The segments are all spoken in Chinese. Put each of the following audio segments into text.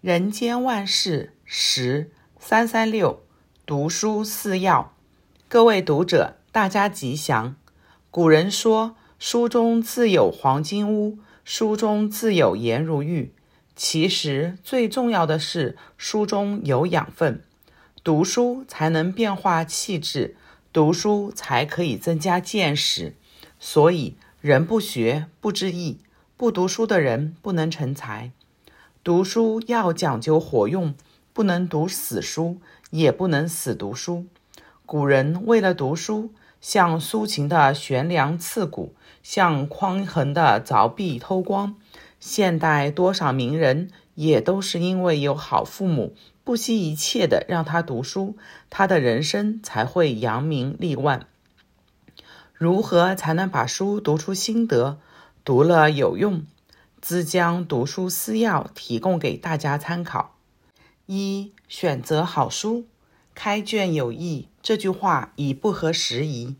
人间万事十三三六，读书四要。各位读者，大家吉祥。古人说：“书中自有黄金屋，书中自有颜如玉。”其实最重要的是书中有养分，读书才能变化气质，读书才可以增加见识。所以，人不学不知义，不读书的人不能成才。读书要讲究活用，不能读死书，也不能死读书。古人为了读书，像苏秦的悬梁刺股，像匡衡的凿壁偷光。现代多少名人也都是因为有好父母，不惜一切的让他读书，他的人生才会扬名立万。如何才能把书读出心得，读了有用？兹将读书四要提供给大家参考：一、选择好书，开卷有益。这句话已不合时宜。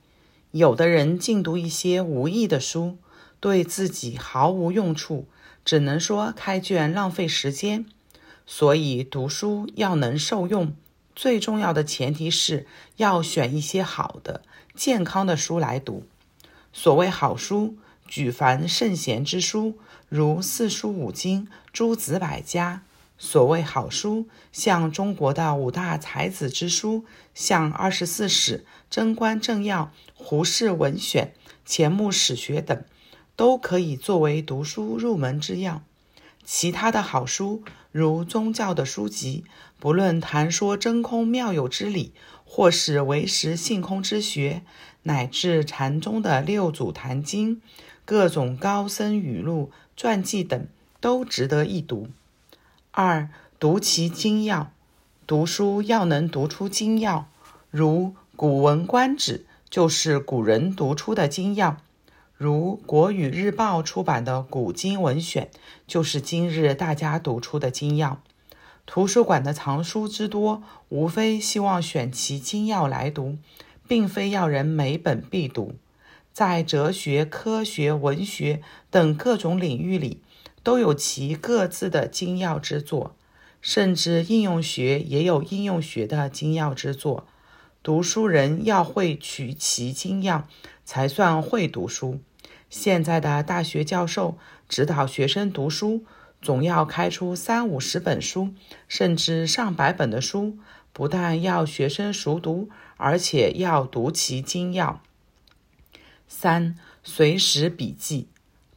有的人尽读一些无益的书，对自己毫无用处，只能说开卷浪费时间。所以读书要能受用，最重要的前提是要选一些好的、健康的书来读。所谓好书，举凡圣贤之书。如四书五经、诸子百家，所谓好书，像中国的五大才子之书，像《二十四史》《贞观政要》《胡适文选》《钱穆史学》等，都可以作为读书入门之要。其他的好书，如宗教的书籍，不论谈说真空妙有之理，或是唯识性空之学，乃至禅宗的六祖坛经，各种高僧语录。传记等都值得一读。二、读其精要，读书要能读出精要，如《古文观止》就是古人读出的精要，如《国语日报》出版的《古今文选》就是今日大家读出的精要。图书馆的藏书之多，无非希望选其精要来读，并非要人每本必读。在哲学、科学、文学等各种领域里，都有其各自的精要之作，甚至应用学也有应用学的精要之作。读书人要会取其精要，才算会读书。现在的大学教授指导学生读书，总要开出三五十本书，甚至上百本的书，不但要学生熟读，而且要读其精要。三、随时笔记，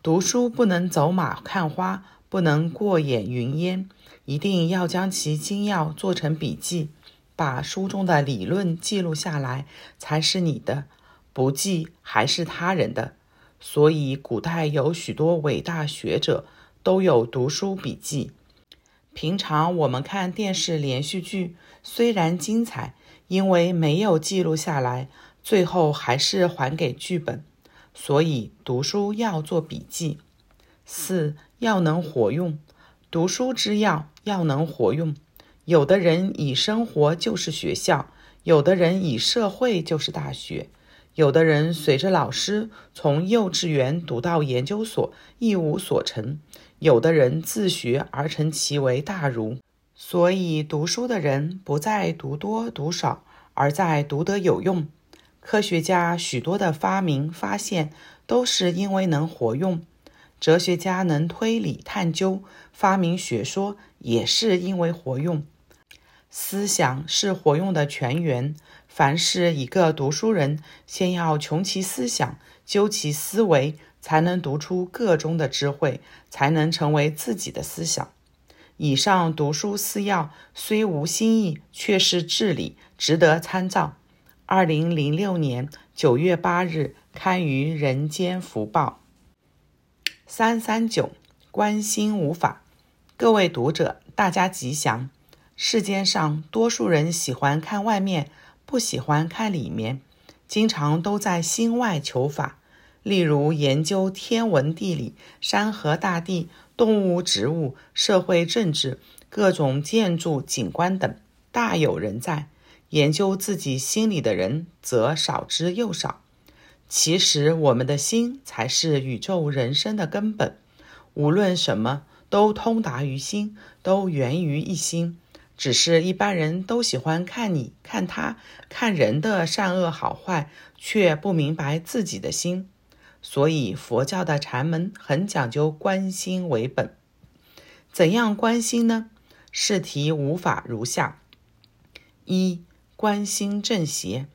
读书不能走马看花，不能过眼云烟，一定要将其精要做成笔记，把书中的理论记录下来，才是你的，不记还是他人的。所以，古代有许多伟大学者都有读书笔记。平常我们看电视连续剧，虽然精彩，因为没有记录下来。最后还是还给剧本，所以读书要做笔记。四、要能活用，读书之要要能活用。有的人以生活就是学校，有的人以社会就是大学，有的人随着老师从幼稚园读到研究所一无所成，有的人自学而成其为大儒。所以读书的人不在读多读少，而在读得有用。科学家许多的发明发现都是因为能活用，哲学家能推理探究发明学说也是因为活用。思想是活用的泉源，凡是一个读书人，先要穷其思想，究其思维，才能读出个中的智慧，才能成为自己的思想。以上读书四要虽无新意，却是至理，值得参照。二零零六年九月八日刊于《人间福报》。三三九，观心无法。各位读者，大家吉祥。世间上多数人喜欢看外面，不喜欢看里面，经常都在心外求法。例如研究天文地理、山河大地、动物植物、社会政治、各种建筑景观等，大有人在。研究自己心里的人则少之又少。其实，我们的心才是宇宙人生的根本。无论什么，都通达于心，都源于一心。只是一般人都喜欢看你、看他、看人的善恶好坏，却不明白自己的心。所以佛教的禅门很讲究观心为本。怎样观心呢？试题五法如下：一、观心正邪。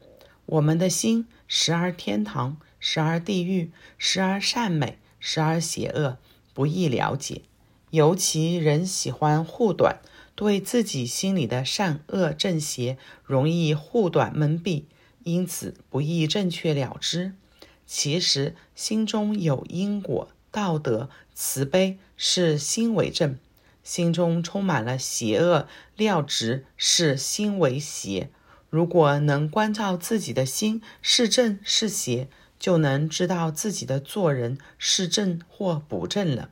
我们的心时而天堂，时而地狱，时而善美，时而邪恶，不易了解。尤其人喜欢护短。对自己心里的善恶正邪容易护短蒙蔽，因此不易正确了知。其实心中有因果、道德、慈悲，是心为正；心中充满了邪恶料直，是心为邪。如果能关照自己的心是正是邪，就能知道自己的做人是正或不正了。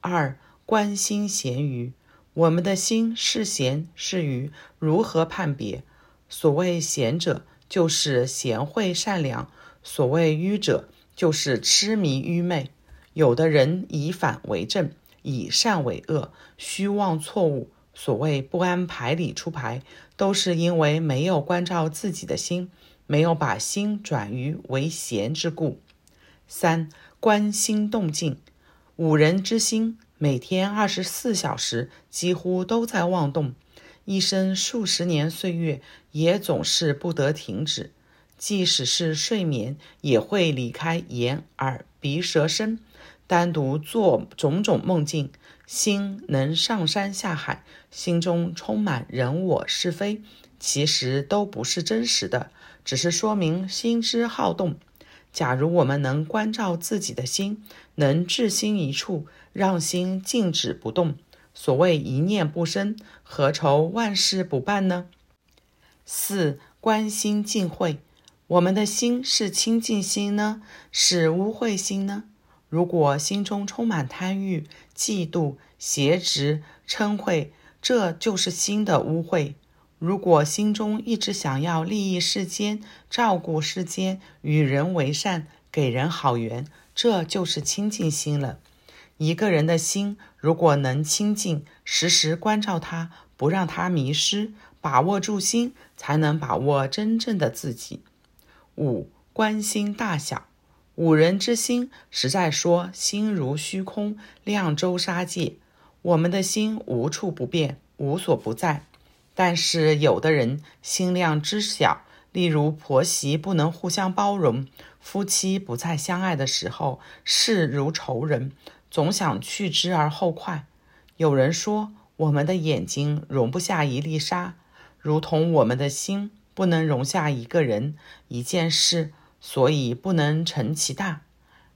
二、观心贤愚。我们的心是贤是愚，如何判别？所谓贤者，就是贤惠善良；所谓愚者，就是痴迷愚昧。有的人以反为正，以善为恶，虚妄错误。所谓不安牌理出牌，都是因为没有关照自己的心，没有把心转于为贤之故。三、观心动静，五人之心。每天二十四小时几乎都在妄动，一生数十年岁月也总是不得停止。即使是睡眠，也会离开眼、耳、鼻、舌、身，单独做种种梦境。心能上山下海，心中充满人我是非，其实都不是真实的，只是说明心之好动。假如我们能关照自己的心，能置心一处，让心静止不动，所谓一念不生，何愁万事不办呢？四、观心净秽，我们的心是清净心呢，是污秽心呢？如果心中充满贪欲、嫉妒、邪执、嗔恚，这就是心的污秽。如果心中一直想要利益世间、照顾世间、与人为善、给人好缘，这就是清净心了。一个人的心如果能清净，时时关照他，不让他迷失，把握住心，才能把握真正的自己。五、观心大小，五人之心，实在说心如虚空，量周沙界。我们的心无处不变，无所不在。但是有的人心量之小，例如婆媳不能互相包容，夫妻不再相爱的时候，视如仇人，总想去之而后快。有人说，我们的眼睛容不下一粒沙，如同我们的心不能容下一个人、一件事，所以不能成其大。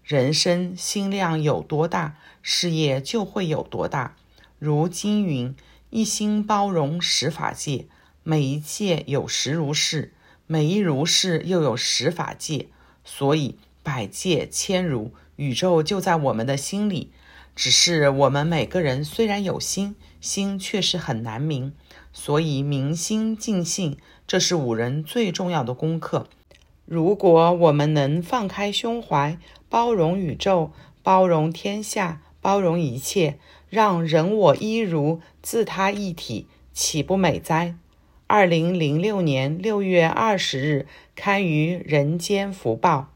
人生心量有多大，事业就会有多大。如经云。一心包容十法界，每一界有十如是，每一如是又有十法界，所以百界千如，宇宙就在我们的心里。只是我们每个人虽然有心，心却是很难明，所以明心净性，这是五人最重要的功课。如果我们能放开胸怀，包容宇宙，包容天下，包容一切。让人我一如，自他一体，岂不美哉？二零零六年六月二十日刊于《人间福报》。